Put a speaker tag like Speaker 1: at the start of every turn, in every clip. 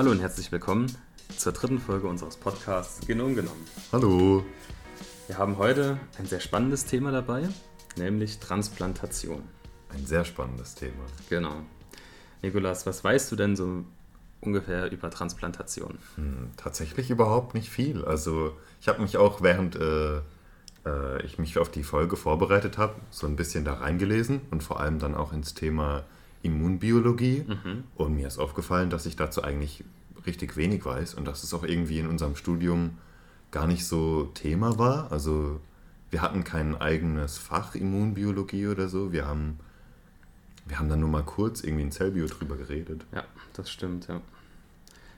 Speaker 1: Hallo und herzlich willkommen zur dritten Folge unseres Podcasts Genom genommen.
Speaker 2: Hallo.
Speaker 1: Wir haben heute ein sehr spannendes Thema dabei, nämlich Transplantation.
Speaker 2: Ein sehr spannendes Thema.
Speaker 1: Genau. Nikolas, was weißt du denn so ungefähr über Transplantation?
Speaker 2: Hm, tatsächlich überhaupt nicht viel. Also ich habe mich auch während äh, äh, ich mich auf die Folge vorbereitet habe, so ein bisschen da reingelesen und vor allem dann auch ins Thema Immunbiologie.
Speaker 1: Mhm.
Speaker 2: Und mir ist aufgefallen, dass ich dazu eigentlich richtig wenig weiß und dass es auch irgendwie in unserem Studium gar nicht so Thema war. Also wir hatten kein eigenes Fach Immunbiologie oder so. Wir haben, wir haben dann nur mal kurz irgendwie in Zellbio drüber geredet.
Speaker 1: Ja, das stimmt, ja.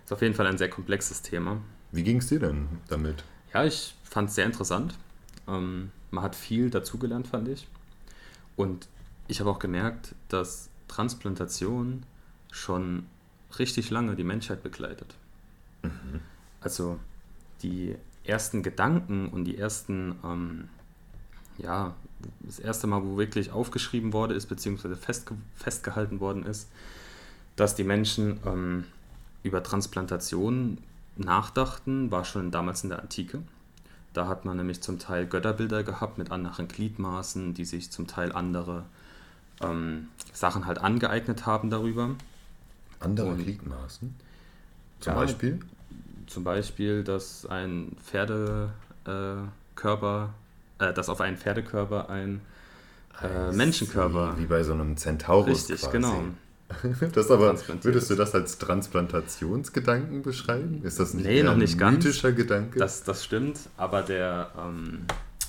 Speaker 1: Ist auf jeden Fall ein sehr komplexes Thema.
Speaker 2: Wie ging es dir denn damit?
Speaker 1: Ja, ich fand es sehr interessant. Ähm, man hat viel dazugelernt, fand ich. Und ich habe auch gemerkt, dass Transplantation schon richtig lange die Menschheit begleitet.
Speaker 2: Mhm.
Speaker 1: Also die ersten Gedanken und die ersten, ähm, ja, das erste Mal, wo wirklich aufgeschrieben worden ist, beziehungsweise festge festgehalten worden ist, dass die Menschen ähm, über Transplantation nachdachten, war schon damals in der Antike. Da hat man nämlich zum Teil Götterbilder gehabt mit anderen Gliedmaßen, die sich zum Teil andere ähm, Sachen halt angeeignet haben darüber.
Speaker 2: Andere Gliedmaßen? Zum
Speaker 1: Ja,
Speaker 2: Beispiel?
Speaker 1: Zum Beispiel, dass ein Pferdekörper, äh, äh, dass auf einen Pferdekörper ein äh, Menschenkörper.
Speaker 2: Wie bei so einem Centaurus
Speaker 1: Richtig,
Speaker 2: quasi.
Speaker 1: genau.
Speaker 2: Das aber, würdest du das als Transplantationsgedanken beschreiben? Ist das nicht
Speaker 1: Nee,
Speaker 2: eher
Speaker 1: noch
Speaker 2: ein
Speaker 1: nicht ganz.
Speaker 2: mythischer Gedanke?
Speaker 1: Das, das stimmt, aber der, ähm,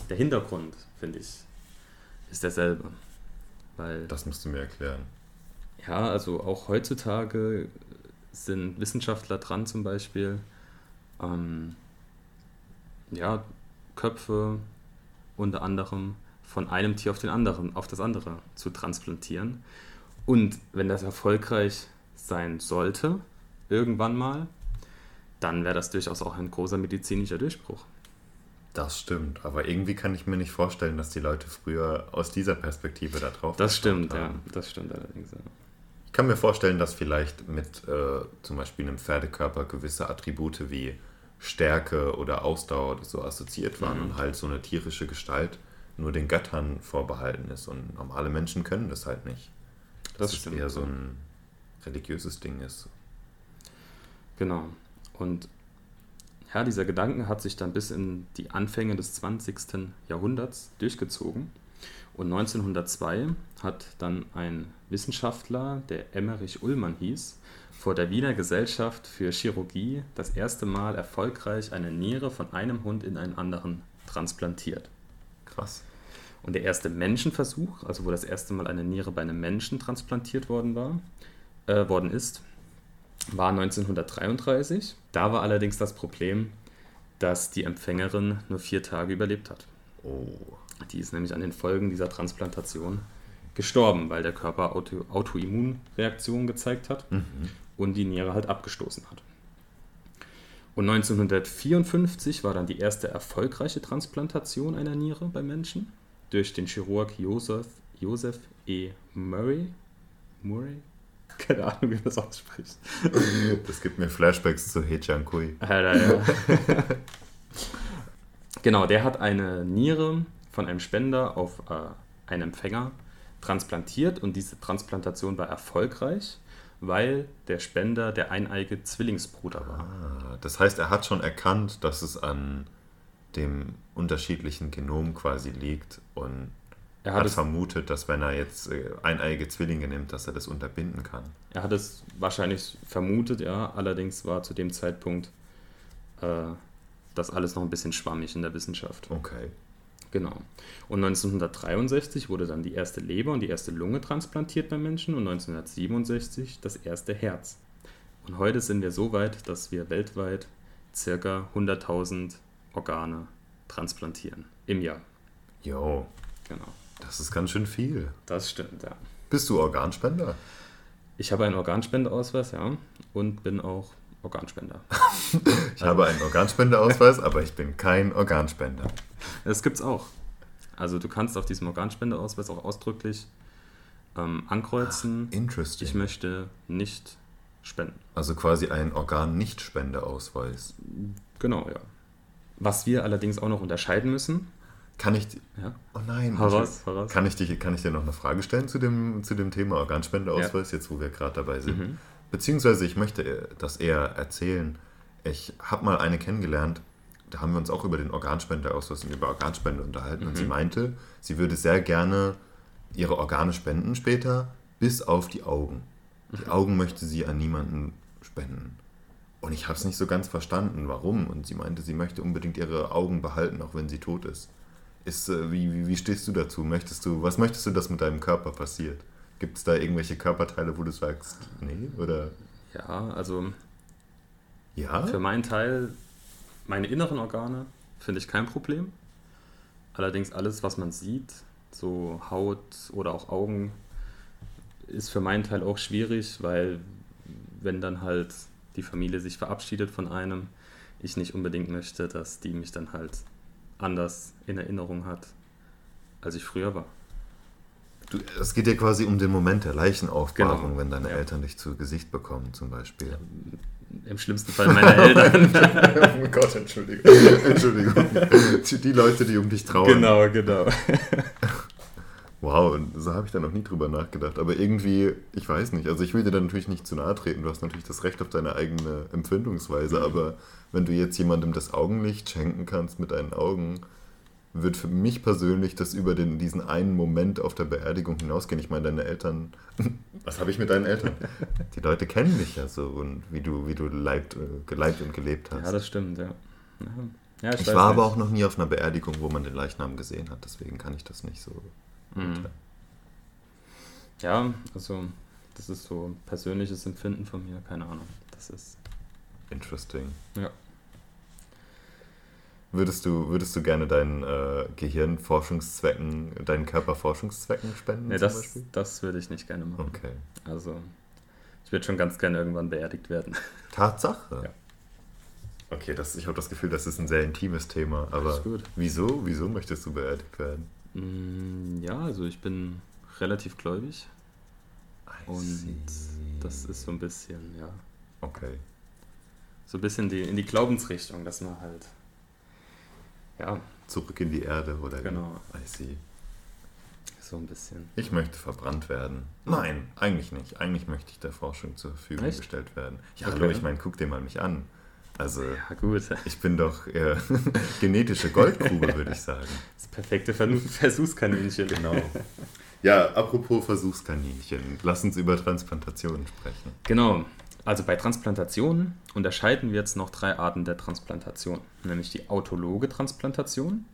Speaker 1: der Hintergrund, finde ich, ist derselbe. Weil,
Speaker 2: das musst du mir erklären.
Speaker 1: ja, also auch heutzutage sind Wissenschaftler dran, zum Beispiel, ähm, ja, Köpfe unter anderem von einem Tier auf den anderen, auf das andere zu transplantieren. Und wenn das erfolgreich sein sollte, irgendwann mal, dann wäre das durchaus auch ein großer medizinischer Durchbruch.
Speaker 2: Das stimmt, aber irgendwie kann ich mir nicht vorstellen, dass die Leute früher aus dieser Perspektive da drauf
Speaker 1: Das stimmt,
Speaker 2: geschaut
Speaker 1: ja.
Speaker 2: haben.
Speaker 1: Das stimmt allerdings. Ja.
Speaker 2: Ich kann mir vorstellen, dass vielleicht mit äh, zum Beispiel einem Pferdekörper gewisse Attribute wie Stärke oder Ausdauer oder so assoziiert waren
Speaker 1: Mhm.
Speaker 2: und halt so eine tierische Gestalt nur den Göttern vorbehalten ist und normale Menschen können das halt nicht.
Speaker 1: Das
Speaker 2: Dass
Speaker 1: stimmt,
Speaker 2: es eher so ein religiöses Ding ist.
Speaker 1: Genau. Und ja, dieser Gedanke hat sich dann bis in die Anfänge des 20. Jahrhunderts durchgezogen. Und 1902 hat dann ein Wissenschaftler, der Emmerich Ullmann hieß, vor der Wiener Gesellschaft für Chirurgie das erste Mal erfolgreich eine Niere von einem Hund in einen anderen transplantiert.
Speaker 2: Krass.
Speaker 1: Und der erste Menschenversuch, also wo das erste Mal eine Niere bei einem Menschen transplantiert worden war, äh, worden ist, war 1933. Da war allerdings das Problem, dass die Empfängerin nur vier Tage überlebt hat.
Speaker 2: Oh.
Speaker 1: Die ist nämlich an den Folgen dieser Transplantation gestorben, weil der Körper Auto Autoimmunreaktionen gezeigt hat
Speaker 2: Mhm.
Speaker 1: und die Niere halt abgestoßen hat. Und 1954 war dann die erste erfolgreiche Transplantation einer Niere bei Menschen durch den Chirurg Joseph, Joseph E. Murray. Murray? Keine Ahnung, wie man das ausspricht.
Speaker 2: Das gibt mir Flashbacks zu He Chang Kui.
Speaker 1: Alter, ja. genau, der hat eine Niere von einem Spender auf äh, einen Empfänger transplantiert und diese Transplantation war erfolgreich, weil der Spender der eineige Zwillingsbruder war.
Speaker 2: Ah, das heißt, er hat schon erkannt, dass es an dem unterschiedlichen Genom quasi liegt und
Speaker 1: Er
Speaker 2: hat,
Speaker 1: hat, es,
Speaker 2: vermutet, dass wenn er jetzt äh, eineige Zwillinge nimmt, dass er das unterbinden kann.
Speaker 1: er hat es wahrscheinlich vermutet, ja, allerdings war zu dem Zeitpunkt äh, das alles noch ein bisschen schwammig in der Wissenschaft.
Speaker 2: Okay.
Speaker 1: Genau. Und 1963 wurde dann die erste Leber und die erste Lunge transplantiert beim Menschen und 1967 das erste Herz. Und heute sind wir so weit, dass wir weltweit circa 100.000 Organe transplantieren im Jahr.
Speaker 2: Jo,
Speaker 1: Genau.
Speaker 2: Das ist ganz schön viel.
Speaker 1: Das stimmt, ja.
Speaker 2: Bist du Organspender?
Speaker 1: Ich habe einen Organspendeausweis, ja, und bin auch Organspender.
Speaker 2: Ich habe einen Organspendeausweis, aber ich bin kein Organspender.
Speaker 1: Das gibt's auch. Also du kannst auf diesem Organspendeausweis auch ausdrücklich ähm, ankreuzen,
Speaker 2: Interesting.
Speaker 1: ich möchte nicht spenden.
Speaker 2: Also quasi ein Organ-Nicht-Spendeausweis.
Speaker 1: Genau, ja. Was wir allerdings auch noch unterscheiden müssen.
Speaker 2: Kann ich.
Speaker 1: Ja.
Speaker 2: Oh nein.
Speaker 1: Heraus, heraus.
Speaker 2: Kann ich, dich, kann ich dir noch eine Frage stellen zu dem, zu dem Thema Organspendeausweis, ja. jetzt wo wir gerade dabei sind?
Speaker 1: Mhm.
Speaker 2: Beziehungsweise ich möchte das eher erzählen. Ich habe mal eine kennengelernt, da haben wir uns auch über den Organspendeausweis und über Organspende unterhalten.
Speaker 1: Mhm.
Speaker 2: Und sie meinte, sie würde sehr gerne ihre Organe spenden später, bis auf die Augen. Die Augen möchte sie an niemanden spenden. Und ich habe es nicht so ganz verstanden, warum. Und sie meinte, sie möchte unbedingt ihre Augen behalten, auch wenn sie tot ist. Ist äh, wie, wie, wie stehst du dazu? Möchtest du, was möchtest du, dass mit deinem Körper passiert? Gibt es da irgendwelche Körperteile, wo du sagst, nee? Oder?
Speaker 1: Ja, also
Speaker 2: Ja?
Speaker 1: für meinen Teil, meine inneren Organe finde ich kein Problem. Allerdings alles, was man sieht, so Haut oder auch Augen, ist für meinen Teil auch schwierig, weil wenn dann halt die Familie sich verabschiedet von einem, ich nicht unbedingt möchte, dass die mich dann halt anders in Erinnerung hat, als ich früher war.
Speaker 2: Du, es geht ja quasi um den Moment der Leichenaufbahrung,
Speaker 1: Genau.
Speaker 2: wenn deine
Speaker 1: Ja.
Speaker 2: Eltern dich zu Gesicht bekommen, zum Beispiel.
Speaker 1: Im schlimmsten Fall meine Eltern.
Speaker 2: oh Gott, Entschuldigung. Entschuldigung. Die- Die Leute, die um dich trauern.
Speaker 1: genau, genau.
Speaker 2: Wow, so habe ich da noch nie drüber nachgedacht. Aber irgendwie, ich weiß nicht, also ich will dir da natürlich nicht zu nahe treten. Du hast natürlich das Recht auf deine eigene Empfindungsweise. Aber wenn du jetzt jemandem das Augenlicht schenken kannst mit deinen Augen, wird für mich persönlich das über den, diesen einen Moment auf der Beerdigung hinausgehen. Ich meine, deine Eltern, was habe ich mit deinen Eltern? Die Leute kennen dich ja so und wie du, wie du leibt, äh, geleibt und gelebt hast.
Speaker 1: Ja, das stimmt, ja. Ja,
Speaker 2: ich
Speaker 1: weiß
Speaker 2: war aber
Speaker 1: nicht.
Speaker 2: auch noch nie auf einer Beerdigung, wo man den Leichnam gesehen hat. Deswegen kann ich das nicht so.
Speaker 1: Mhm. Ja, also das ist so ein persönliches Empfinden von mir, keine Ahnung. Das ist.
Speaker 2: Interesting.
Speaker 1: Ja.
Speaker 2: Würdest du, würdest du gerne dein äh, Gehirn Forschungszwecken, deinen Körper Forschungszwecken spenden?
Speaker 1: Nee, das,
Speaker 2: Beispiel?
Speaker 1: das würde ich nicht gerne machen.
Speaker 2: Okay.
Speaker 1: Also, ich würde schon ganz gerne irgendwann beerdigt werden.
Speaker 2: Tatsache.
Speaker 1: Ja.
Speaker 2: Okay, das, ich habe das Gefühl, das ist ein sehr intimes Thema. Aber wieso? Wieso möchtest du beerdigt werden?
Speaker 1: Mm, Ja, also ich bin relativ gläubig
Speaker 2: I
Speaker 1: und
Speaker 2: see.
Speaker 1: das ist so ein bisschen, ja,
Speaker 2: Okay.
Speaker 1: so ein bisschen die, in die Glaubensrichtung, dass man halt, ja,
Speaker 2: Zurück in die Erde oder
Speaker 1: Genau.
Speaker 2: I see.
Speaker 1: so ein bisschen.
Speaker 2: Ich möchte verbrannt werden. Nein, eigentlich nicht. Eigentlich möchte ich der Forschung zur Verfügung
Speaker 1: Echt?
Speaker 2: gestellt werden. Ja,
Speaker 1: Okay.
Speaker 2: hallo, ich meine, guck dir mal mich an. Also,
Speaker 1: Ja, gut.
Speaker 2: ich bin doch eher genetische Goldgrube, würde ich sagen.
Speaker 1: Das perfekte Ver- Versuchskaninchen.
Speaker 2: Genau. Ja, apropos Versuchskaninchen, lass uns über Transplantationen sprechen.
Speaker 1: Genau. Also bei Transplantationen unterscheiden wir jetzt noch drei Arten der Transplantation, nämlich die autologe Transplantation,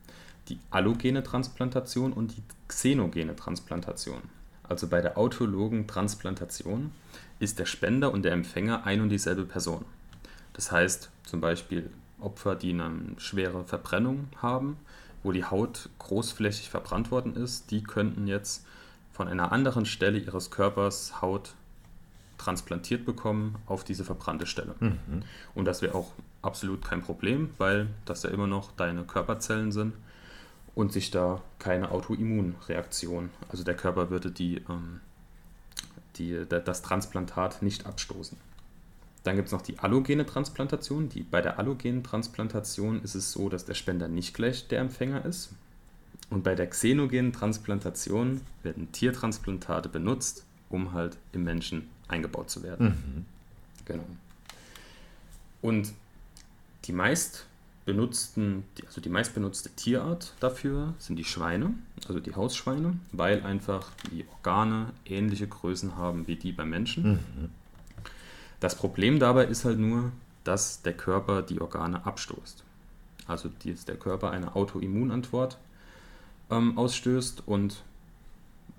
Speaker 1: die allogene Transplantation und die xenogene Transplantation. Also bei der autologen Transplantation ist der Spender und der Empfänger ein und dieselbe Person. Das heißt zum Beispiel Opfer, die eine schwere Verbrennung haben, wo die Haut großflächig verbrannt worden ist, die könnten jetzt von einer anderen Stelle ihres Körpers Haut transplantiert bekommen auf diese verbrannte Stelle.
Speaker 2: Mhm.
Speaker 1: Und das wäre auch absolut kein Problem, weil das ja immer noch deine Körperzellen sind und sich da keine Autoimmunreaktion, also der Körper würde die, ähm, die, da- das Transplantat nicht abstoßen. Dann gibt es noch die allogene Transplantation. Die, bei der allogenen Transplantation ist es so, dass der Spender nicht gleich der Empfänger ist. Und bei der xenogenen Transplantation werden Tiertransplantate benutzt, um halt im Menschen eingebaut zu werden.
Speaker 2: Mhm.
Speaker 1: Genau. Und die meist benutzten, also die meist benutzte Tierart dafür sind die Schweine, also die Hausschweine, weil einfach die Organe ähnliche Größen haben wie die beim Menschen.
Speaker 2: Mhm.
Speaker 1: Das Problem dabei ist halt nur, dass der Körper die Organe abstoßt. Also die- der Körper eine Autoimmunantwort ähm, ausstößt und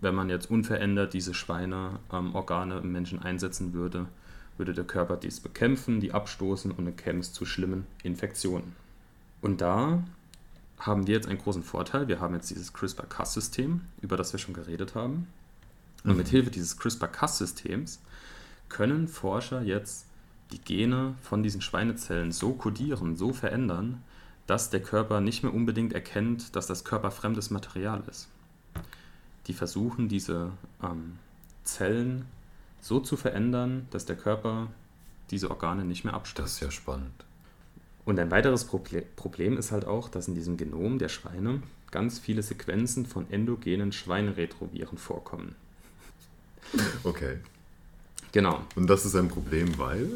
Speaker 1: wenn man jetzt unverändert diese Schweineorgane ähm, im Menschen einsetzen würde, würde der Körper dies bekämpfen, die abstoßen und dann käme es zu schlimmen Infektionen. Und da haben wir jetzt einen großen Vorteil. Wir haben jetzt dieses CRISPR-Cas-System, über das wir schon geredet haben. Und mit Hilfe dieses CRISPR-Cas-Systems können Forscher jetzt die Gene von diesen Schweinezellen so kodieren, so verändern, dass der Körper nicht mehr unbedingt erkennt, dass das körperfremdes Material ist. Die versuchen diese ähm, Zellen so zu verändern, dass der Körper diese Organe nicht mehr abstößt.
Speaker 2: Das ist ja spannend.
Speaker 1: Und ein weiteres Problem ist halt auch, dass in diesem Genom der Schweine ganz viele Sequenzen von endogenen Schweineretroviren vorkommen.
Speaker 2: Okay.
Speaker 1: Genau.
Speaker 2: Und das ist ein Problem, weil?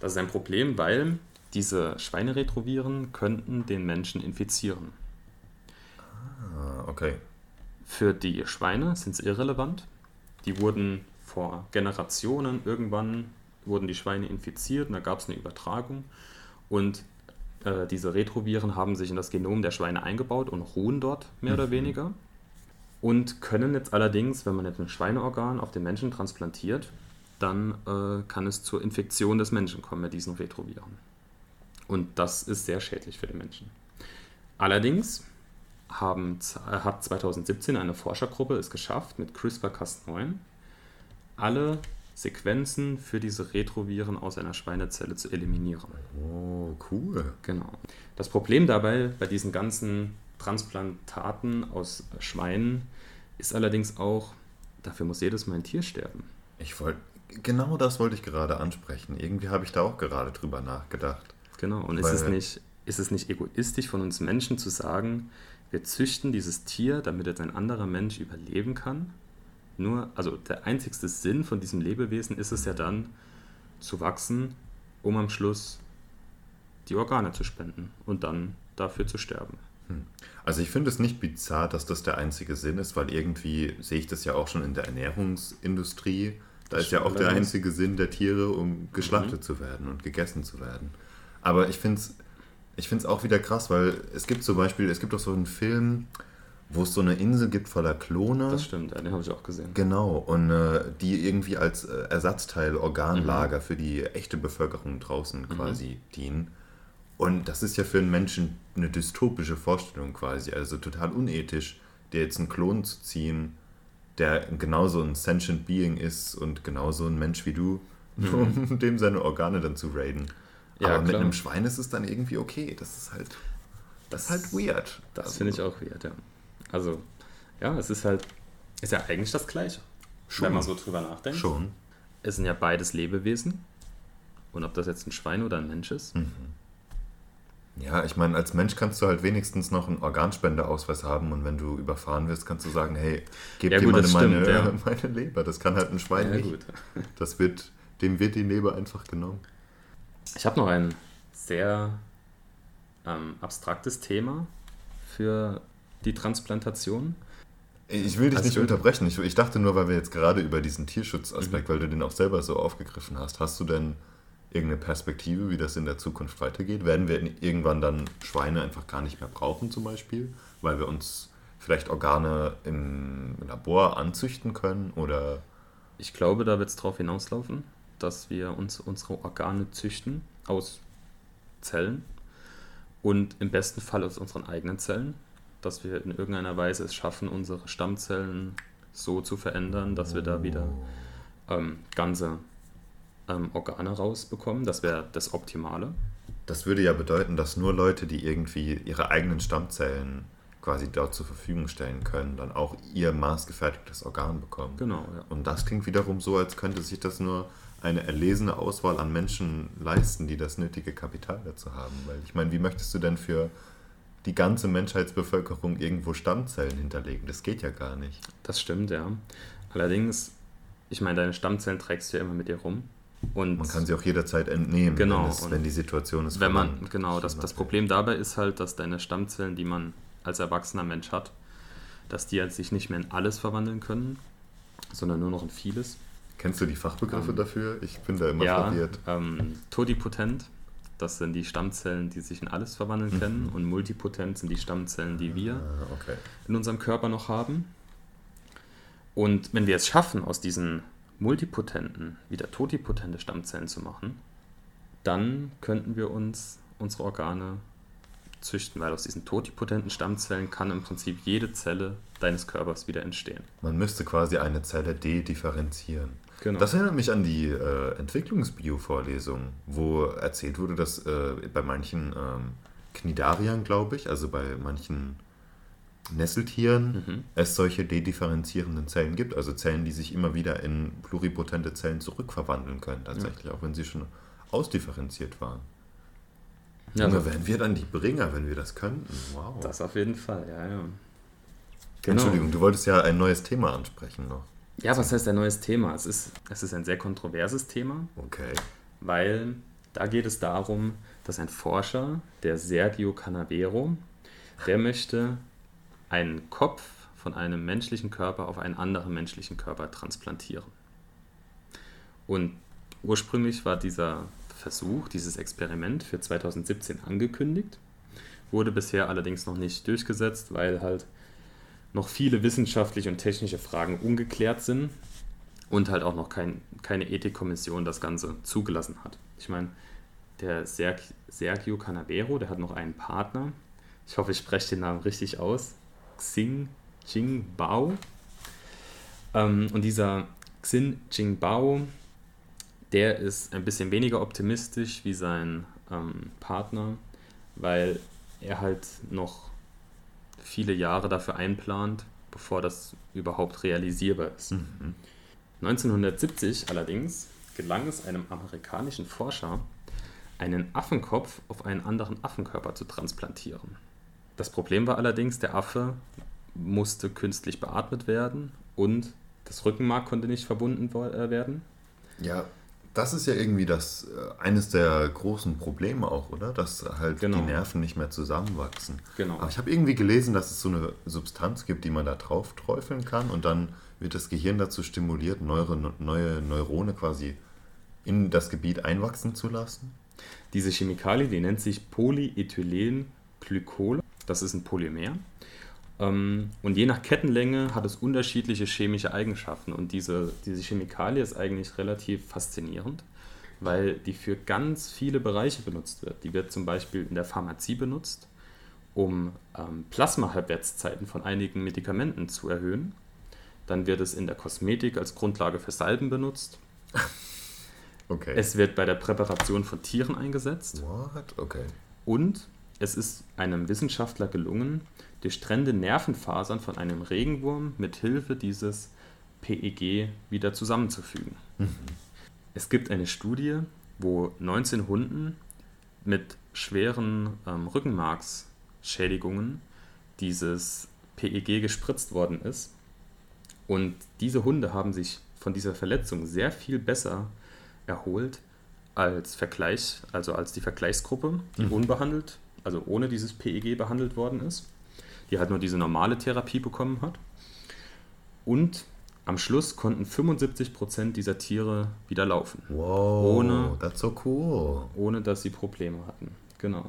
Speaker 1: Das ist ein Problem, weil diese Schweineretroviren könnten den Menschen infizieren.
Speaker 2: Ah, okay.
Speaker 1: Für die Schweine sind es irrelevant. Die wurden vor Generationen irgendwann wurden die Schweine infiziert und da gab es eine Übertragung. Und äh, diese Retroviren haben sich in das Genom der Schweine eingebaut und ruhen dort mehr mhm. oder weniger. Und können jetzt allerdings, wenn man jetzt ein Schweineorgan auf den Menschen transplantiert, dann äh, kann es zur Infektion des Menschen kommen mit diesen Retroviren. Und das ist sehr schädlich für den Menschen. Allerdings haben, hat 2017 eine Forschergruppe es geschafft, mit CRISPR-Cas9 alle Sequenzen für diese Retroviren aus einer Schweinezelle zu eliminieren.
Speaker 2: Oh, cool.
Speaker 1: Genau. Das Problem dabei bei diesen ganzen Transplantaten aus Schweinen ist allerdings auch, dafür muss jedes Mal ein Tier sterben.
Speaker 2: Ich wollte, genau das wollte ich gerade ansprechen. Irgendwie habe ich da auch gerade drüber nachgedacht.
Speaker 1: Genau, und ist es, nicht, ist es nicht egoistisch von uns Menschen zu sagen, wir züchten dieses Tier, damit jetzt ein anderer Mensch überleben kann? nur, also der einzigste Sinn von diesem Lebewesen ist es ja dann, zu wachsen, um am Schluss die Organe zu spenden und dann dafür zu sterben.
Speaker 2: Hm. Also ich finde es nicht bizarr, dass das der einzige Sinn ist, weil irgendwie sehe ich das ja auch schon in der Ernährungsindustrie. Da ist ja auch der einzige Sinn der Tiere, um geschlachtet mhm. zu werden und gegessen zu werden. Aber ich finde es ich find's auch wieder krass, weil es gibt zum Beispiel, es gibt auch so einen Film, wo es so eine Insel gibt voller Klone.
Speaker 1: Das stimmt, ja, den habe ich auch gesehen.
Speaker 2: Genau, und äh, die irgendwie als äh, Ersatzteil Organlager mhm. für die echte Bevölkerung draußen mhm. quasi dienen. Und das ist ja für einen Menschen eine dystopische Vorstellung quasi, also total unethisch, dir jetzt einen Klon zu ziehen, der genauso ein sentient Being ist und genauso ein Mensch wie du, mhm. um dem seine Organe dann zu raiden. Ja, Aber klar. mit einem Schwein ist es dann irgendwie okay. Das ist halt, das ist halt weird.
Speaker 1: Das also, finde ich auch weird, ja. Also, ja, es ist halt, ist ja eigentlich das Gleiche. Schon. Wenn man so drüber nachdenkt.
Speaker 2: Schon.
Speaker 1: Es sind ja beides Lebewesen. Und ob das jetzt ein Schwein oder ein Mensch ist. Mhm.
Speaker 2: Ja, ich meine, als Mensch kannst du halt wenigstens noch einen Organspendeausweis haben und wenn du überfahren wirst, kannst du sagen, hey, gib ja, jemandem meine, stimmt, ja. meine Leber. Das kann halt ein Schwein ja, nicht. Gut. Das wird, dem wird die Leber einfach genommen.
Speaker 1: Ich habe noch ein sehr ähm, abstraktes Thema für die Transplantation.
Speaker 2: Ich will dich also nicht unterbrechen. Ich, ich, dachte nur, weil wir jetzt gerade über diesen Tierschutzaspekt, mhm. weil du den auch selber so aufgegriffen hast, hast du denn irgendeine Perspektive, wie das in der Zukunft weitergeht? Werden wir irgendwann dann Schweine einfach gar nicht mehr brauchen zum Beispiel, weil wir uns vielleicht Organe im Labor anzüchten können oder?
Speaker 1: Ich glaube, da wird es darauf hinauslaufen, dass wir uns unsere Organe züchten aus Zellen und im besten Fall aus unseren eigenen Zellen dass wir in irgendeiner Weise es schaffen, unsere Stammzellen so zu verändern, dass wir da wieder ähm, ganze ähm, Organe rausbekommen. Das wäre das Optimale.
Speaker 2: Das würde ja bedeuten, dass nur Leute, die irgendwie ihre eigenen Stammzellen quasi dort zur Verfügung stellen können, dann auch ihr maßgefertigtes Organ bekommen.
Speaker 1: Genau, ja.
Speaker 2: Und das klingt wiederum so, als könnte sich das nur eine erlesene Auswahl an Menschen leisten, die das nötige Kapital dazu haben. Weil ich meine, wie möchtest du denn für die ganze Menschheitsbevölkerung irgendwo Stammzellen hinterlegen. Das geht ja gar nicht.
Speaker 1: Das stimmt, ja. Allerdings, ich meine, deine Stammzellen trägst du ja immer mit dir rum. Und
Speaker 2: man kann sie auch jederzeit entnehmen,
Speaker 1: genau,
Speaker 2: wenn, es, wenn die Situation ist.
Speaker 1: Wenn man, genau, das, das Problem dabei ist halt, dass deine Stammzellen, die man als erwachsener Mensch hat, dass die halt sich nicht mehr in alles verwandeln können, sondern nur noch in vieles.
Speaker 2: Kennst du die Fachbegriffe ähm, dafür? Ich bin da immer
Speaker 1: ja, verwirrt. Ähm, totipotent das sind die Stammzellen, die sich in alles verwandeln mhm. können. Und multipotent sind die Stammzellen, die wir
Speaker 2: ah, okay.
Speaker 1: in unserem Körper noch haben. Und wenn wir es schaffen, aus diesen multipotenten wieder totipotente Stammzellen zu machen, dann könnten wir uns unsere Organe züchten, weil aus diesen totipotenten Stammzellen kann im Prinzip jede Zelle deines Körpers wieder entstehen.
Speaker 2: Man müsste quasi eine Zelle dedifferenzieren. Genau. Das erinnert mich an die äh, Entwicklungsbio-Vorlesung, wo erzählt wurde, dass äh, bei manchen ähm, Knidariern, glaube ich, also bei manchen Nesseltieren, mhm. es solche dedifferenzierenden Zellen gibt, also Zellen, die sich immer wieder in pluripotente Zellen zurückverwandeln können, tatsächlich, auch wenn sie schon ausdifferenziert waren.
Speaker 1: Ja, also,
Speaker 2: wären wir dann die Bringer, wenn wir das könnten? Wow.
Speaker 1: das auf jeden Fall, ja, ja.
Speaker 2: Entschuldigung, du wolltest ja ein neues Thema ansprechen noch.
Speaker 1: Ja, was heißt ein neues Thema? Es ist, es ist ein sehr kontroverses Thema,
Speaker 2: Okay.
Speaker 1: weil da geht es darum, dass ein Forscher, der Sergio Canavero, der möchte einen Kopf von einem menschlichen Körper auf einen anderen menschlichen Körper transplantieren. Und ursprünglich war dieser Versuch, dieses Experiment für 2017 angekündigt, wurde bisher allerdings noch nicht durchgesetzt, weil halt noch viele wissenschaftliche und technische Fragen ungeklärt sind und halt auch noch kein, keine Ethikkommission das Ganze zugelassen hat. Ich meine, der Serg Sergio Canavero, der hat noch einen Partner. Ich hoffe, ich spreche den Namen richtig aus. Xing Jingbao. Ähm, und dieser Xin Jingbao, der ist ein bisschen weniger optimistisch wie sein ähm, Partner, weil er halt noch viele Jahre dafür einplant, bevor das überhaupt realisierbar ist. 1970 allerdings gelang es einem amerikanischen Forscher, einen Affenkopf auf einen anderen Affenkörper zu transplantieren. Das Problem war allerdings, der Affe musste künstlich beatmet werden und das Rückenmark konnte nicht verbunden äh, werden.
Speaker 2: Ja, das ist ja irgendwie das äh, eines der großen Probleme auch, oder? Dass halt
Speaker 1: Genau.
Speaker 2: die Nerven nicht mehr zusammenwachsen.
Speaker 1: Genau.
Speaker 2: Aber ich habe irgendwie gelesen, dass es so eine Substanz gibt, die man da drauf träufeln kann und dann wird das Gehirn dazu stimuliert, neue, neue Neurone quasi in das Gebiet einwachsen zu lassen.
Speaker 1: Diese Chemikalie, die nennt sich Polyethylenglykol. Das ist ein Polymer. Ähm, Und je nach Kettenlänge hat es unterschiedliche chemische Eigenschaften. Und diese, diese Chemikalie ist eigentlich relativ faszinierend, weil die für ganz viele Bereiche benutzt wird. Die wird zum Beispiel in der Pharmazie benutzt, um ähm, Plasmahalbwertszeiten von einigen Medikamenten zu erhöhen. Dann wird es in der Kosmetik als Grundlage für Salben benutzt.
Speaker 2: Okay.
Speaker 1: Es wird bei der Präparation von Tieren eingesetzt.
Speaker 2: What? Okay.
Speaker 1: Und es ist einem Wissenschaftler gelungen, durchtrennte Nervenfasern von einem Regenwurm mit Hilfe dieses PEG wieder zusammenzufügen. Es gibt eine Studie, wo 19 Hunden mit schweren ähm, Rückenmarksschädigungen dieses PEG gespritzt worden ist. Und diese Hunde haben sich von dieser Verletzung sehr viel besser erholt als Vergleich, also als die Vergleichsgruppe, die unbehandelt, also ohne dieses PEG behandelt worden ist, die halt nur diese normale Therapie bekommen hat. Und am Schluss konnten 75% dieser Tiere wieder laufen,
Speaker 2: Wow,
Speaker 1: Ohne-
Speaker 2: that's so cool.
Speaker 1: ohne dass sie Probleme hatten. Genau.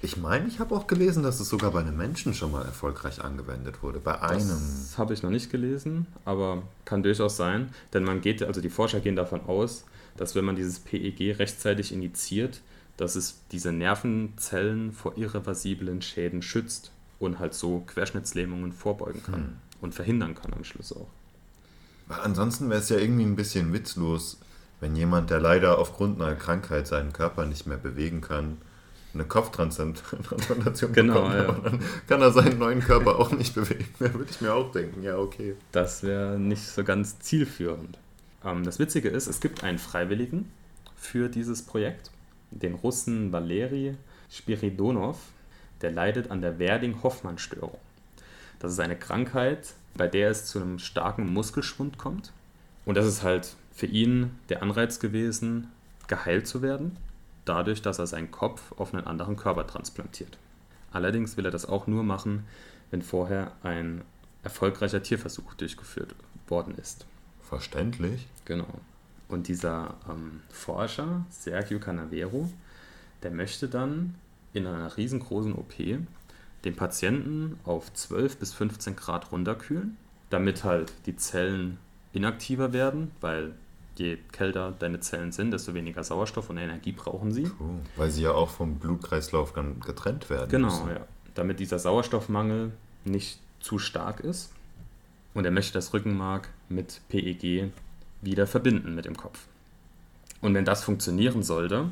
Speaker 2: Ich meine, ich habe auch gelesen, dass es sogar bei einem Menschen schon mal erfolgreich angewendet wurde. Bei einem.
Speaker 1: Das habe ich noch nicht gelesen, aber kann durchaus sein, denn man geht, also die Forscher gehen davon aus, dass wenn man dieses PEG rechtzeitig injiziert, dass es diese Nervenzellen vor irreversiblen Schäden schützt und halt so Querschnittslähmungen vorbeugen kann
Speaker 2: Hm.
Speaker 1: und verhindern kann am Schluss auch.
Speaker 2: Weil ansonsten wäre es ja irgendwie ein bisschen witzlos, wenn jemand, der leider aufgrund einer Krankheit seinen Körper nicht mehr bewegen kann, eine Kopftransplantation
Speaker 1: Genau,
Speaker 2: bekommt,
Speaker 1: ja.
Speaker 2: dann kann er seinen neuen Körper auch nicht bewegen. Da würde ich mir auch denken, ja, okay.
Speaker 1: Das wäre nicht so ganz zielführend. Ähm, das Witzige ist, es gibt einen Freiwilligen für dieses Projekt, den Russen Valeri Spiridonov, der leidet an der Werding-Hoffmann-Störung. Das ist eine Krankheit, bei der es zu einem starken Muskelschwund kommt. Und das ist halt für ihn der Anreiz gewesen, geheilt zu werden, dadurch, dass er seinen Kopf auf einen anderen Körper transplantiert. Allerdings will er das auch nur machen, wenn vorher ein erfolgreicher Tierversuch durchgeführt worden ist.
Speaker 2: Verständlich.
Speaker 1: Genau. Und dieser ähm, Forscher, Sergio Canavero, der möchte dann in einer riesengroßen OP den Patienten auf 12 bis 15 Grad runterkühlen, damit halt die Zellen inaktiver werden, weil je kälter deine Zellen sind, desto weniger Sauerstoff und Energie brauchen sie.
Speaker 2: Cool. Weil sie ja auch vom Blutkreislauf dann getrennt werden
Speaker 1: Genau,
Speaker 2: müssen.
Speaker 1: ja. Damit dieser Sauerstoffmangel nicht zu stark ist. Und er möchte das Rückenmark mit PEG wieder verbinden mit dem Kopf. Und wenn das funktionieren sollte,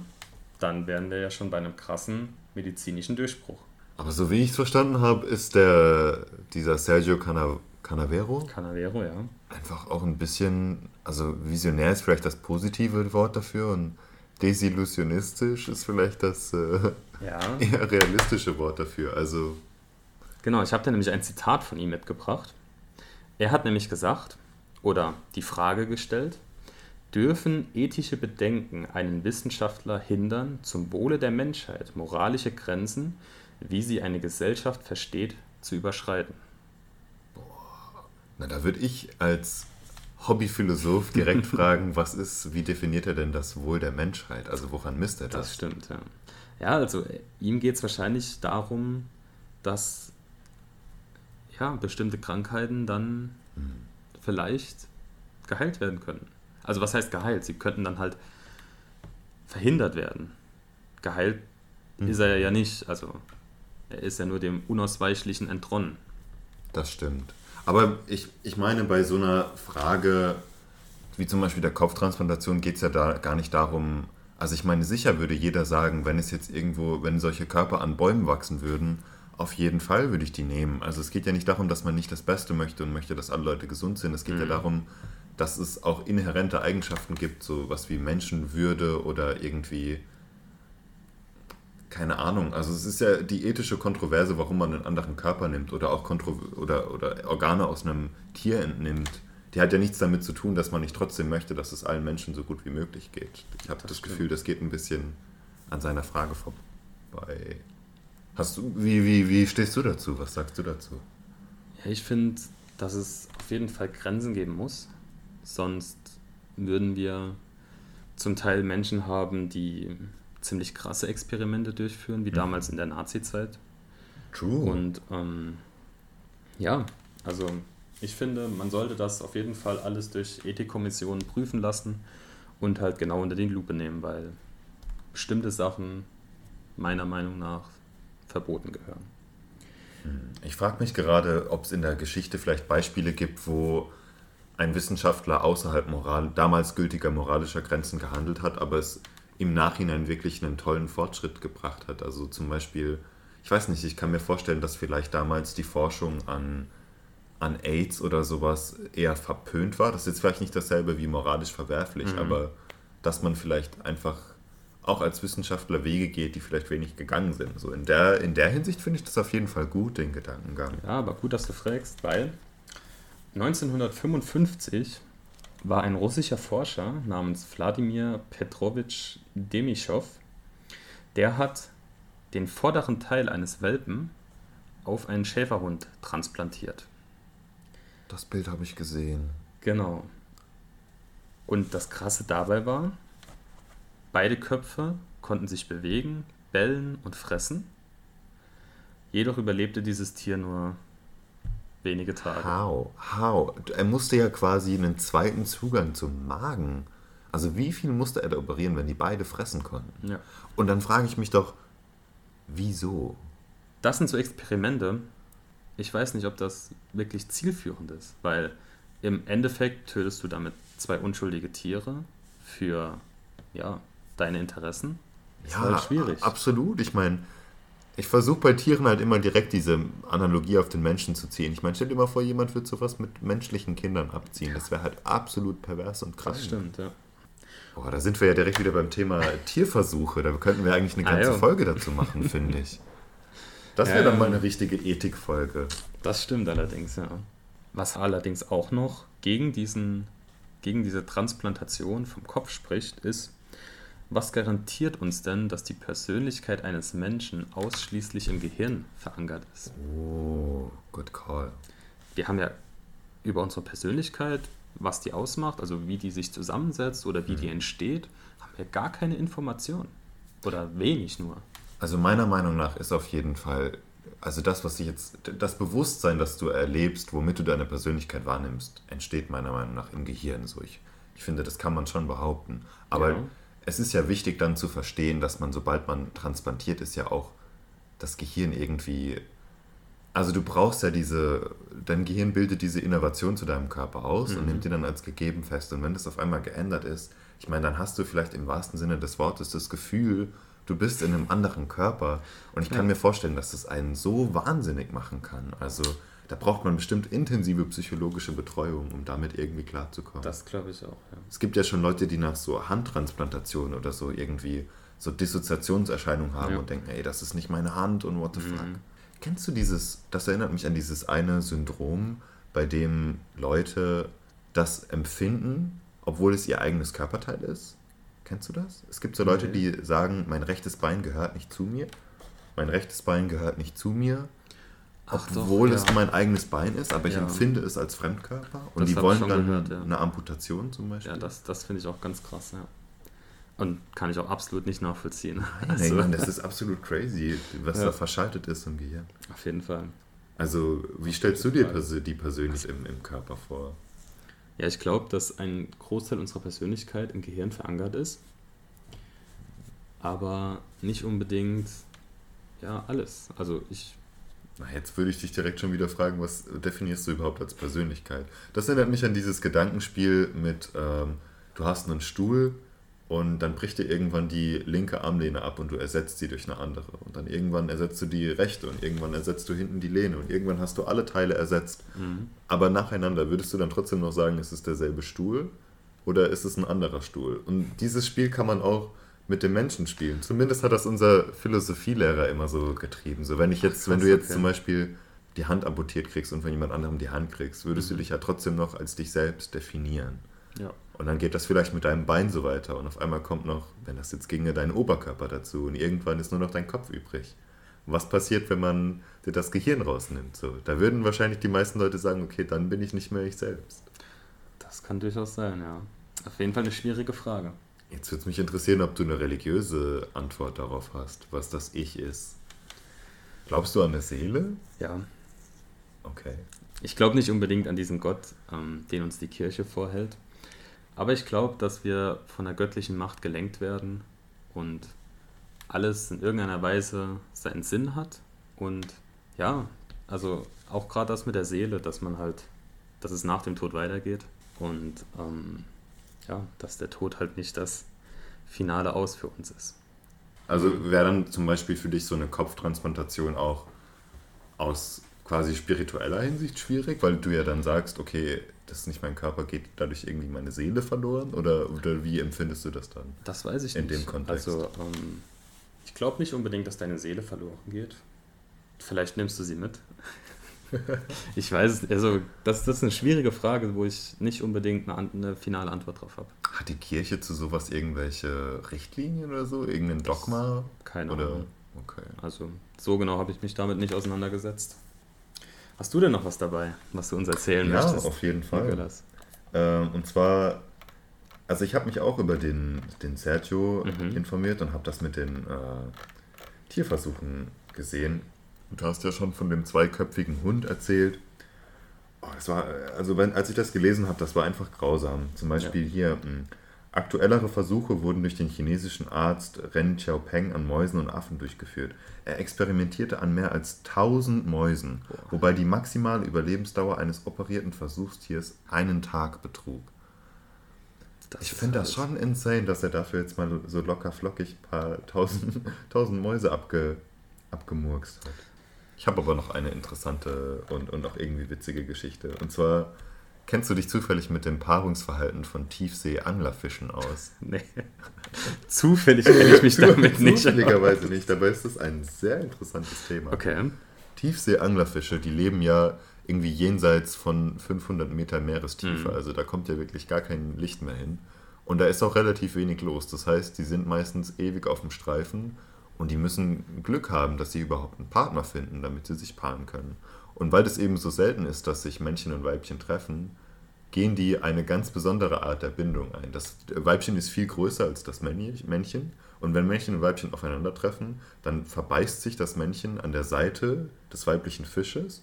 Speaker 1: dann wären wir ja schon bei einem krassen medizinischen Durchbruch.
Speaker 2: Aber so wie ich es verstanden habe, ist der, dieser Sergio Cana Canavero
Speaker 1: Canavero, ja.
Speaker 2: einfach auch ein bisschen, also visionär ist vielleicht das positive Wort dafür und Desillusionistisch ist vielleicht das äh, ja. eher realistische Wort dafür. Also
Speaker 1: genau, ich habe da nämlich ein Zitat von ihm mitgebracht. Er hat nämlich gesagt oder die Frage gestellt, dürfen ethische Bedenken einen Wissenschaftler hindern, zum Wohle der Menschheit moralische Grenzen, wie sie eine Gesellschaft versteht, zu überschreiten?
Speaker 2: Boah. Na, da würde ich als Hobbyphilosoph direkt fragen, was ist, wie definiert er denn das Wohl der Menschheit? Also woran misst er das?
Speaker 1: Das stimmt, ja. Ja, also äh, ihm geht es wahrscheinlich darum, dass ja, bestimmte Krankheiten dann hm. Vielleicht geheilt werden können. Also was heißt geheilt? Sie könnten dann halt verhindert werden. Geheilt hm. ist er ja nicht. Also er ist ja nur dem Unausweichlichen entronnen.
Speaker 2: Das stimmt. Aber ich, ich meine, bei so einer Frage, wie zum Beispiel der Kopftransplantation, geht es ja da gar nicht darum, also ich meine, sicher würde jeder sagen, wenn es jetzt irgendwo, wenn solche Körper an Bäumen wachsen würden, auf jeden Fall würde ich die nehmen. Also es geht ja nicht darum, dass man nicht das Beste möchte und möchte, dass alle Leute gesund sind. Es geht mhm. ja darum, dass es auch inhärente Eigenschaften gibt, so was wie Menschenwürde oder irgendwie keine Ahnung. Also es ist ja die ethische Kontroverse, warum man einen anderen Körper nimmt oder auch Kontro oder, oder Organe aus einem Tier entnimmt. Die hat ja nichts damit zu tun, dass man nicht trotzdem möchte, dass es allen Menschen so gut wie möglich geht. Ich habe das, das Gefühl, das geht ein bisschen an seiner Frage vorbei. Hast du, wie, wie, wie stehst du dazu? Was sagst du dazu?
Speaker 1: Ja, ich finde, dass es auf jeden Fall Grenzen geben muss. Sonst würden wir zum Teil Menschen haben, die ziemlich krasse Experimente durchführen, wie mhm. damals in der Nazi-Zeit. True. Und ähm, ja, also ich finde, man sollte das auf jeden Fall alles durch Ethikkommissionen prüfen lassen und halt genau unter die Lupe nehmen, weil bestimmte Sachen meiner Meinung nach verboten gehören.
Speaker 2: Ich frage mich gerade, ob es in der Geschichte vielleicht Beispiele gibt, wo ein Wissenschaftler außerhalb moral, damals gültiger moralischer Grenzen gehandelt hat, aber es im Nachhinein wirklich einen tollen Fortschritt gebracht hat. Also zum Beispiel, ich weiß nicht, ich kann mir vorstellen, dass vielleicht damals die Forschung an, an AIDS oder sowas eher verpönt war. Das ist jetzt vielleicht nicht dasselbe wie moralisch verwerflich, mhm. aber dass man vielleicht einfach auch als Wissenschaftler Wege geht, die vielleicht wenig gegangen sind. So in der, in der Hinsicht finde ich das auf jeden Fall gut, den Gedankengang.
Speaker 1: Ja, aber gut, dass du fragst, weil 1955 war ein russischer Forscher namens Wladimir Petrovich Demischow, der hat den vorderen Teil eines Welpen auf einen Schäferhund transplantiert.
Speaker 2: Das Bild habe ich gesehen.
Speaker 1: Genau. Und das Krasse dabei war, Beide Köpfe konnten sich bewegen, bellen und fressen. Jedoch überlebte dieses Tier nur wenige Tage.
Speaker 2: How? How? Er musste ja quasi einen zweiten Zugang zum Magen. Also wie viel musste er da operieren, wenn die beide fressen konnten? Ja. Und dann frage ich mich doch, wieso?
Speaker 1: Das sind so Experimente. Ich weiß nicht, ob das wirklich zielführend ist, weil im Endeffekt tötest du damit zwei unschuldige Tiere für ja, deine Interessen.
Speaker 2: Das ja, ist halt schwierig. absolut. Ich meine, ich versuche bei Tieren halt immer direkt diese Analogie auf den Menschen zu ziehen. Ich meine, stell dir mal vor, jemand würde sowas mit menschlichen Kindern abziehen. Das wäre halt absolut pervers und krass.
Speaker 1: Das stimmt, ja.
Speaker 2: Boah, da sind wir ja direkt wieder beim Thema Tierversuche. Da könnten wir eigentlich eine ah, ganze ah, Folge dazu machen, finde ich. Das wäre ja, dann mal eine richtige Ethikfolge.
Speaker 1: Das stimmt allerdings, ja. Was allerdings auch noch gegen, diesen, gegen diese Transplantation vom Kopf spricht, ist, was garantiert uns denn, dass die Persönlichkeit eines Menschen ausschließlich im Gehirn verankert ist?
Speaker 2: Oh, good call.
Speaker 1: Wir haben ja über unsere Persönlichkeit, was die ausmacht, also wie die sich zusammensetzt oder wie mhm. die entsteht, haben wir gar keine Information. Oder wenig nur.
Speaker 2: Also meiner Meinung nach ist auf jeden Fall, also das, was ich jetzt, das Bewusstsein, das du erlebst, womit du deine Persönlichkeit wahrnimmst, entsteht meiner Meinung nach im Gehirn. So ich, ich finde, das kann man schon behaupten. Aber ja es ist ja wichtig dann zu verstehen, dass man, sobald man transplantiert ist, ja auch das Gehirn irgendwie. Also du brauchst ja diese, dein Gehirn bildet diese Innovation zu deinem Körper aus mhm. und nimmt die dann als gegeben fest. Und wenn das auf einmal geändert ist, ich meine, dann hast du vielleicht im wahrsten Sinne des Wortes das Gefühl, du bist in einem anderen Körper. Und ich kann ja. mir vorstellen, dass das einen so wahnsinnig machen kann. Also da braucht man bestimmt intensive psychologische Betreuung, um damit irgendwie klarzukommen.
Speaker 1: Das glaube ich auch, ja.
Speaker 2: Es gibt ja schon Leute, die nach so Handtransplantation oder so irgendwie so Dissoziationserscheinungen haben
Speaker 1: Ja.
Speaker 2: und denken, ey, das ist nicht meine Hand und what the
Speaker 1: Mhm.
Speaker 2: fuck. Kennst du dieses, das erinnert mich an dieses eine Syndrom, bei dem Leute das empfinden, obwohl es ihr eigenes Körperteil ist? Kennst du das? Es gibt so Leute, die sagen, mein rechtes Bein gehört nicht zu mir. Mein rechtes Bein gehört nicht zu mir,
Speaker 1: Ach doch,
Speaker 2: obwohl
Speaker 1: ja.
Speaker 2: es mein eigenes Bein ist, aber ich
Speaker 1: Ja.
Speaker 2: empfinde es als Fremdkörper. Und
Speaker 1: Das
Speaker 2: die wollen dann
Speaker 1: gehört, ja.
Speaker 2: eine Amputation zum Beispiel.
Speaker 1: Ja, das, das finde ich auch ganz krass, ja. Und kann ich auch absolut nicht nachvollziehen.
Speaker 2: Nein,
Speaker 1: Also,
Speaker 2: Mann, das ist absolut crazy, was da verschaltet ist im Gehirn.
Speaker 1: auf jeden Fall.
Speaker 2: Also, wie stellst du dir
Speaker 1: Fall.
Speaker 2: die persönlich im, im Körper vor?
Speaker 1: Ja, ich glaube, dass ein Großteil unserer Persönlichkeit im Gehirn verankert ist. Aber nicht unbedingt, ja, alles. Also ich,
Speaker 2: Na, jetzt würde ich dich direkt schon wieder fragen, was definierst du überhaupt als Persönlichkeit? Das erinnert mich an dieses Gedankenspiel mit, ähm, du hast einen Stuhl und dann bricht dir irgendwann die linke Armlehne ab und du ersetzt sie durch eine andere. Und dann irgendwann ersetzt du die rechte und irgendwann ersetzt du hinten die Lehne und irgendwann hast du alle Teile ersetzt.
Speaker 1: mhm.
Speaker 2: Aber nacheinander, würdest du dann trotzdem noch sagen, ist es derselbe Stuhl oder ist es ein anderer Stuhl? Und dieses Spiel kann man auch mit dem Menschen spielen. Zumindest hat das unser Philosophielehrer immer so getrieben. So, wenn ich jetzt,
Speaker 1: Ach,
Speaker 2: wenn du jetzt
Speaker 1: okay.
Speaker 2: zum Beispiel die Hand amputiert kriegst und von jemand anderem die Hand kriegst, würdest
Speaker 1: Mhm.
Speaker 2: du dich ja trotzdem noch als dich selbst definieren.
Speaker 1: ja.
Speaker 2: Und dann geht das vielleicht mit deinem Bein so weiter und auf einmal kommt noch, wenn das jetzt ginge, dein Oberkörper dazu und irgendwann ist nur noch dein Kopf übrig. Was passiert, wenn man dir das Gehirn rausnimmt? So, da würden wahrscheinlich die meisten Leute sagen, okay, dann bin ich nicht mehr ich selbst.
Speaker 1: Das kann durchaus sein, ja. Auf jeden Fall eine schwierige Frage.
Speaker 2: Jetzt würde es mich interessieren, ob du eine religiöse Antwort darauf hast, was das Ich ist. Glaubst du an eine Seele?
Speaker 1: Ja.
Speaker 2: Okay.
Speaker 1: Ich glaube nicht unbedingt an diesen Gott, ähm, den uns die Kirche vorhält. Aber ich glaube, dass wir von der göttlichen Macht gelenkt werden und alles in irgendeiner Weise seinen Sinn hat. Und ja, also auch gerade das mit der Seele, dass man halt, dass es nach dem Tod weitergeht. Und ähm, ja, dass der Tod halt nicht das finale Aus für uns ist.
Speaker 2: Also wäre dann zum Beispiel für dich so eine Kopftransplantation auch aus quasi spiritueller Hinsicht schwierig, weil du ja dann sagst, okay, das ist nicht mein Körper, geht dadurch irgendwie meine Seele verloren? Oder, oder wie empfindest du das dann?
Speaker 1: Das weiß ich
Speaker 2: In
Speaker 1: nicht.
Speaker 2: dem Kontext.
Speaker 1: Also, ähm, ich glaube nicht unbedingt, dass deine Seele verloren geht. Vielleicht nimmst du sie mit. ich weiß also das, das ist eine schwierige Frage, wo ich nicht unbedingt eine, eine finale Antwort drauf habe.
Speaker 2: Hat die Kirche zu sowas irgendwelche Richtlinien oder so? Irgendein Dogma?
Speaker 1: Keine
Speaker 2: oder?
Speaker 1: Ahnung.
Speaker 2: Okay.
Speaker 1: Also so genau habe ich mich damit nicht auseinandergesetzt. Hast du denn noch was dabei, was du uns erzählen
Speaker 2: Ja,
Speaker 1: möchtest?
Speaker 2: auf jeden Fall. Ähm, und zwar, also ich habe mich auch über den, den Sergio
Speaker 1: Mhm.
Speaker 2: informiert und habe das mit den äh, Tierversuchen gesehen. Du hast ja schon von dem zweiköpfigen Hund erzählt. Oh, das war, also wenn, als ich das gelesen habe, das war einfach grausam. Zum Beispiel hier, mh, aktuellere Versuche wurden durch den chinesischen Arzt Ren Xiaopeng an Mäusen und Affen durchgeführt. Er experimentierte an mehr als 1000 Mäusen, wobei die maximale Überlebensdauer eines operierten Versuchstiers einen Tag betrug.
Speaker 1: Das
Speaker 2: Ich finde das schon insane, dass er dafür jetzt mal so locker flockig ein paar tausend, tausend Mäuse abge, abgemurkst hat. Ich habe aber noch eine interessante und, und auch irgendwie witzige Geschichte. Und zwar, kennst du dich zufällig mit dem Paarungsverhalten von Tiefsee-Anglerfischen aus?
Speaker 1: Nee. Zufällig kenne ich mich damit nicht.
Speaker 2: Zufälligerweise nicht, dabei ist das ein sehr interessantes Thema.
Speaker 1: Okay.
Speaker 2: Tiefsee-Anglerfische, die leben ja irgendwie jenseits von 500 Meter Meerestiefe.
Speaker 1: Mhm.
Speaker 2: Also da kommt ja wirklich gar kein Licht mehr hin. Und da ist auch relativ wenig los. Das heißt, die sind meistens ewig auf dem Streifen und die müssen Glück haben, dass sie überhaupt einen Partner finden, damit sie sich paaren können. Und weil das eben so selten ist, dass sich Männchen und Weibchen treffen, gehen die eine ganz besondere Art der Bindung ein. Das Weibchen ist viel größer als das Männchen. Und wenn Männchen und Weibchen aufeinandertreffen, dann verbeißt sich das Männchen an der Seite des weiblichen Fisches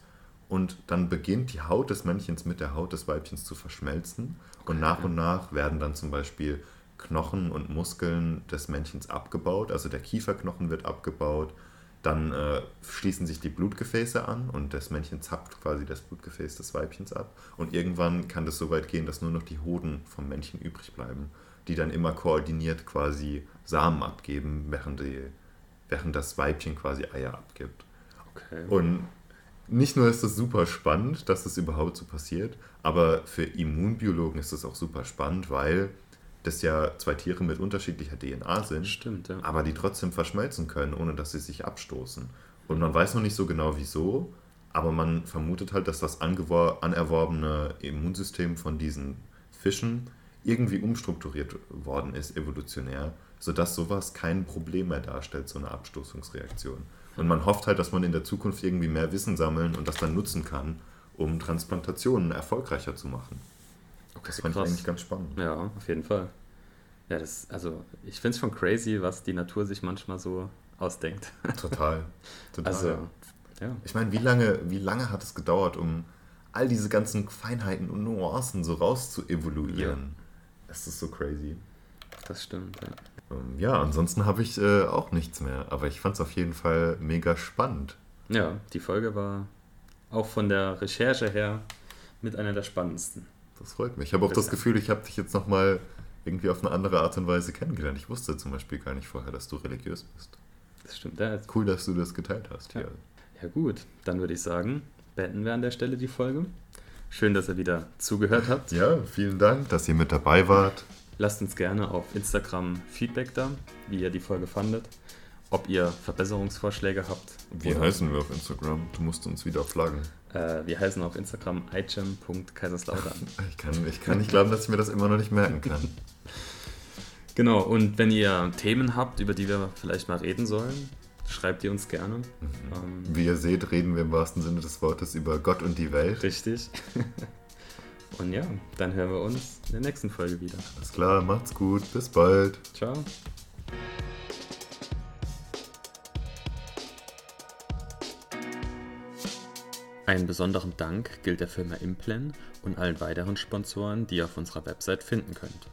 Speaker 2: und dann beginnt die Haut des Männchens mit der Haut des Weibchens zu verschmelzen. Und nach und nach werden dann zum Beispiel Knochen und Muskeln des Männchens abgebaut. Also der Kieferknochen wird abgebaut. Dann äh, schließen sich die Blutgefäße an und das Männchen zappt quasi das Blutgefäß des Weibchens ab. Und irgendwann kann das so weit gehen, dass nur noch die Hoden vom Männchen übrig bleiben, die dann immer koordiniert quasi Samen abgeben, während, die, während das Weibchen quasi Eier abgibt.
Speaker 1: okay.
Speaker 2: Und nicht nur ist es super spannend, dass es überhaupt so passiert, aber für Immunbiologen ist es auch super spannend, weil das ja zwei Tiere mit unterschiedlicher DNA sind,
Speaker 1: Stimmt, ja.
Speaker 2: aber die trotzdem verschmelzen können, ohne dass sie sich abstoßen. Und man weiß noch nicht so genau wieso, aber man vermutet halt, dass das anerworbene Immunsystem von diesen Fischen irgendwie umstrukturiert worden ist, evolutionär, sodass sowas kein Problem mehr darstellt, so eine Abstoßungsreaktion. Und man hofft halt, dass man in der Zukunft irgendwie mehr Wissen sammeln und das dann nutzen kann, um Transplantationen erfolgreicher zu machen. Das fand ich
Speaker 1: krass.
Speaker 2: eigentlich ganz spannend.
Speaker 1: Ja, auf jeden Fall. Ja, das, also ich finde es schon crazy, was die Natur sich manchmal so ausdenkt.
Speaker 2: Total. Total.
Speaker 1: Also, ja.
Speaker 2: Ich meine, wie lange, wie lange hat es gedauert, um all diese ganzen Feinheiten und Nuancen so raus zu evaluieren? Das ist so crazy.
Speaker 1: Das stimmt, ja.
Speaker 2: Ähm, Ja, ansonsten habe ich äh, auch nichts mehr, aber ich fand es auf jeden Fall mega spannend.
Speaker 1: Ja, die Folge war auch von der Recherche her mit einer der spannendsten.
Speaker 2: Das freut mich. Ich habe auch das. Gefühl, ich habe dich jetzt nochmal irgendwie auf eine andere Art und Weise kennengelernt. Ich wusste zum Beispiel gar nicht vorher, dass du religiös bist.
Speaker 1: Das stimmt, ja.
Speaker 2: Cool, dass du das geteilt hast.
Speaker 1: Ja.
Speaker 2: hier.
Speaker 1: Ja gut, dann würde ich sagen, beenden wir an der Stelle die Folge. Schön, dass ihr wieder zugehört habt.
Speaker 2: ja, vielen Dank, dass ihr mit dabei wart.
Speaker 1: Lasst uns gerne auf Instagram Feedback da, wie ihr die Folge fandet, ob ihr Verbesserungsvorschläge habt.
Speaker 2: Wie heißen wir auf Instagram? Du musst uns wieder flaggen.
Speaker 1: Äh, wir heißen auf Instagram igem.kaiserslautern.
Speaker 2: Ich kann, ich kann nicht glauben, dass ich mir das immer noch nicht merken kann.
Speaker 1: genau, und wenn ihr Themen habt, über die wir vielleicht mal reden sollen, schreibt ihr uns gerne. Ähm,
Speaker 2: Wie ihr seht, reden wir im wahrsten Sinne des Wortes über Gott und die Welt.
Speaker 1: richtig. und ja, dann hören wir uns in der nächsten Folge wieder.
Speaker 2: Alles klar, macht's gut, bis bald.
Speaker 1: Ciao. Einen besonderen Dank gilt der Firma Implan und allen weiteren Sponsoren, die ihr auf unserer Website finden könnt.